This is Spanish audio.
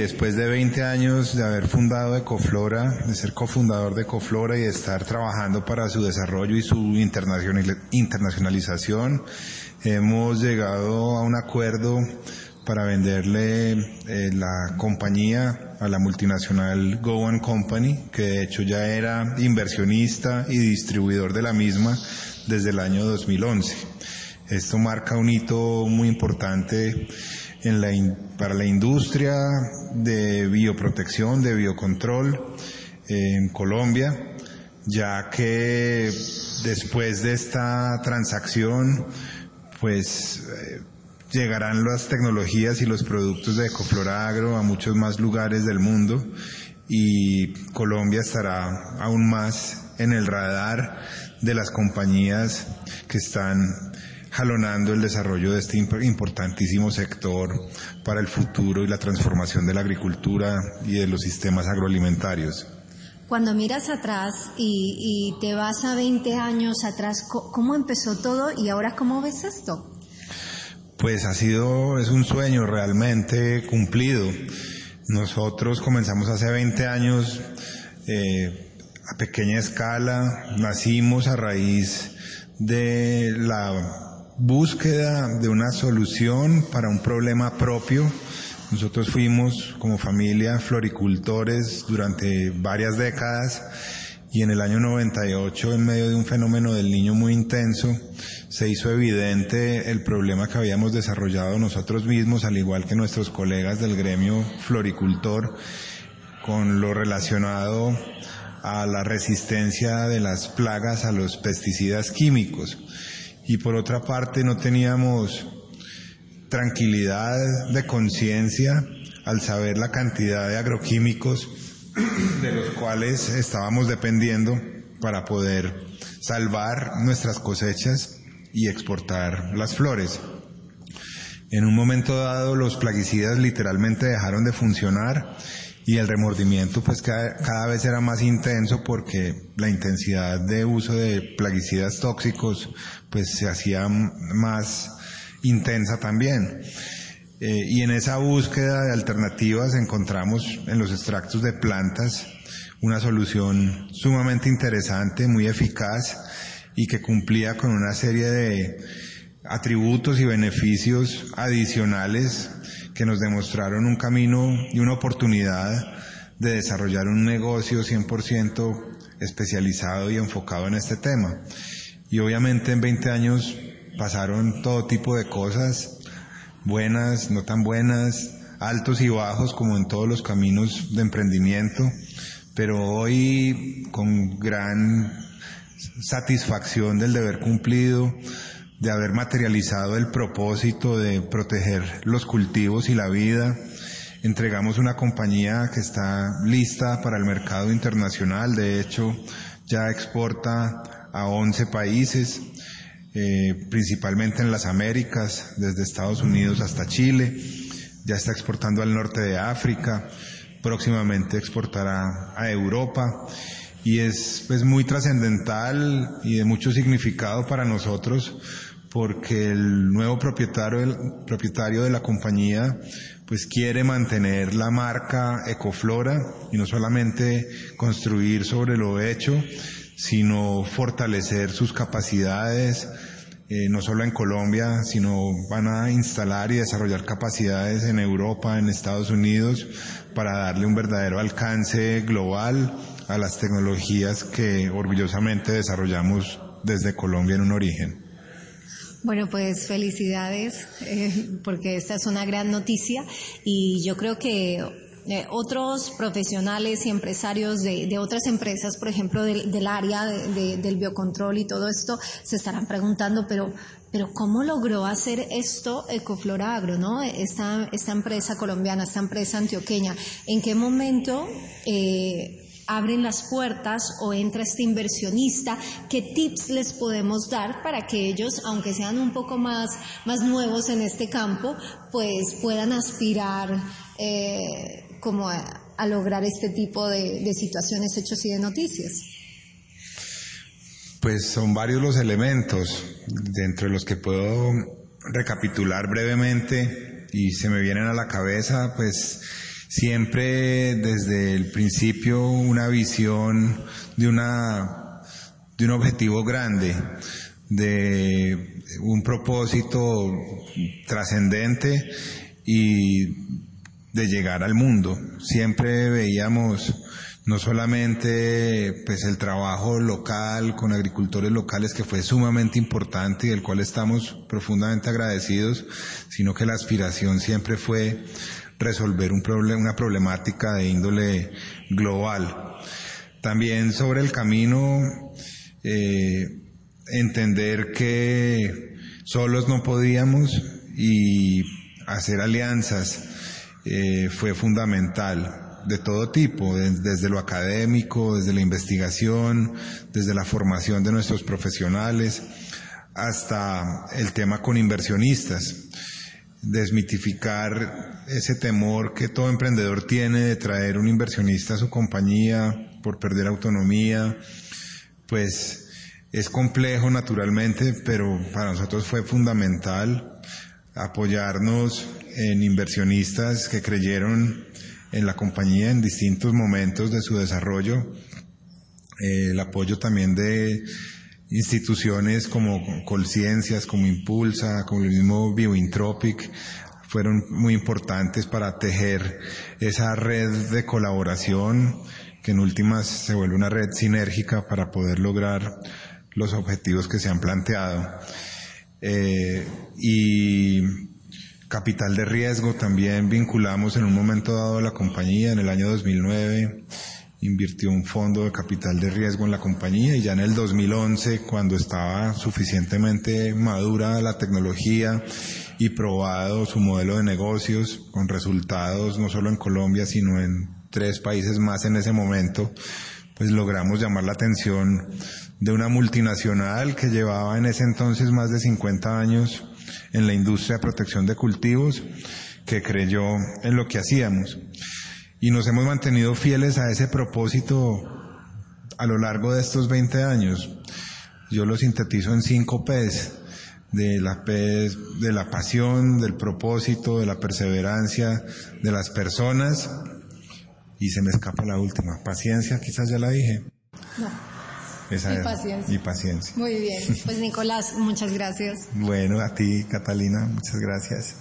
Después de 20 años de haber fundado Ecoflora, de ser cofundador de Ecoflora y de estar trabajando para su desarrollo y su internacionalización, hemos llegado a un acuerdo para venderle eh, la compañía a la multinacional Go Company, que de hecho ya era inversionista y distribuidor de la misma desde el año 2011. Esto marca un hito muy importante en la para la industria de bioprotección, de biocontrol en Colombia, ya que después de esta transacción, pues eh, llegarán las tecnologías y los productos de Ecoflora Agro a muchos más lugares del mundo y Colombia estará aún más en el radar de las compañías que están jalonando el desarrollo de este importantísimo sector para el futuro y la transformación de la agricultura y de los sistemas agroalimentarios. Cuando miras atrás y, te vas a 20 años atrás, ¿cómo empezó todo y ahora cómo ves esto? Pues ha sido, es un sueño realmente cumplido. Nosotros comenzamos hace 20 años eh, a pequeña escala, nacimos a raíz de la búsqueda de una solución para un problema propio. Nosotros fuimos como familia floricultores durante varias décadas y en el año 98, en medio de un fenómeno del niño muy intenso, se hizo evidente el problema que habíamos desarrollado nosotros mismos, al igual que nuestros colegas del gremio floricultor, con lo relacionado a la resistencia de las plagas a los pesticidas químicos y por otra parte no teníamos tranquilidad de conciencia al saber la cantidad de agroquímicos de los cuales estábamos dependiendo para poder salvar nuestras cosechas y exportar las flores. En un momento dado los plaguicidas literalmente dejaron de funcionar y el remordimiento pues cada, cada, vez era más intenso porque la intensidad de uso de plaguicidas tóxicos pues se hacía más intensa también. Eh, y en esa búsqueda de alternativas encontramos en los extractos de plantas una solución sumamente interesante, muy eficaz y que cumplía con una serie de atributos y beneficios adicionales que nos demostraron un camino y una oportunidad de desarrollar un negocio 100% especializado y enfocado en este tema. Y obviamente en 20 años pasaron todo tipo de cosas, buenas, no tan buenas, altos y bajos como en todos los caminos de emprendimiento, pero hoy con gran satisfacción del deber cumplido, de haber materializado el propósito de proteger los cultivos y la vida, entregamos una compañía que está lista para el mercado internacional, de hecho ya exporta a 11 países, eh, principalmente en las Américas, desde Estados Unidos hasta Chile, ya está exportando al norte de África, próximamente exportará a Europa y es pues muy trascendental y de mucho significado para nosotros porque el nuevo propietario, el propietario de la compañía pues quiere mantener la marca Ecoflora y no solamente construir sobre lo hecho, sino fortalecer sus capacidades, eh, no solo en Colombia, sino van a instalar y desarrollar capacidades en Europa, en Estados Unidos, para darle un verdadero alcance global a las tecnologías que orgullosamente desarrollamos desde Colombia en un origen. Bueno, pues felicidades, eh, porque esta es una gran noticia y yo creo que eh, otros profesionales y empresarios de, otras empresas, por ejemplo, del, área del biocontrol y todo esto, se estarán preguntando, pero, pero ¿cómo logró hacer esto Ecoflora Agro, no? Esta, esta empresa colombiana, esta empresa antioqueña, ¿en qué momento eh, abren las puertas o entra este inversionista? ¿Qué tips les podemos dar para que ellos, aunque sean un poco más, más nuevos en este campo, pues puedan aspirar eh, como a, lograr este tipo de, situaciones, hechos y de noticias? Pues son varios los elementos, dentro de los que puedo recapitular brevemente y se me vienen a la cabeza, pues siempre desde el principio una visión de una de un objetivo grande, de un propósito trascendente y de llegar al mundo. Siempre veíamos no solamente pues el trabajo local con agricultores locales que fue sumamente importante y del cual estamos profundamente agradecidos, sino que la aspiración siempre fue resolver un problema, una problemática de índole global. También sobre el camino, eh, entender que solos no podíamos y hacer alianzas eh, fue fundamental de todo tipo, desde lo académico, desde la investigación, desde la formación de nuestros profesionales, hasta el tema con inversionistas, desmitificar ese temor que todo emprendedor tiene de traer un inversionista a su compañía por perder autonomía, pues es complejo naturalmente, pero para nosotros fue fundamental apoyarnos en inversionistas que creyeron en la compañía en distintos momentos de su desarrollo, eh, el apoyo también de instituciones como Colciencias, como Impulsa, como el mismo Biointropic, fueron muy importantes para tejer esa red de colaboración que en últimas se vuelve una red sinérgica para poder lograr los objetivos que se han planteado. Eh, y Capital de riesgo también vinculamos en un momento dado a la compañía, en el año 2009 invirtió un fondo de capital de riesgo en la compañía y ya en el 2011, cuando estaba suficientemente madura la tecnología y probado su modelo de negocios con resultados no solo en Colombia, sino en tres países más en ese momento, pues logramos llamar la atención de una multinacional que llevaba en ese entonces más de 50 años en la industria de protección de cultivos que creyó en lo que hacíamos. Y nos hemos mantenido fieles a ese propósito a lo largo de estos 20 años. Yo lo sintetizo en cinco P's. De la de la pasión, del propósito, de la perseverancia, de las personas. Y se me escapa la última. Paciencia, quizás ya la dije. No. Esa y paciencia. Y paciencia. Muy bien. Pues Nicolás, muchas gracias. bueno, a ti, Catalina, muchas gracias.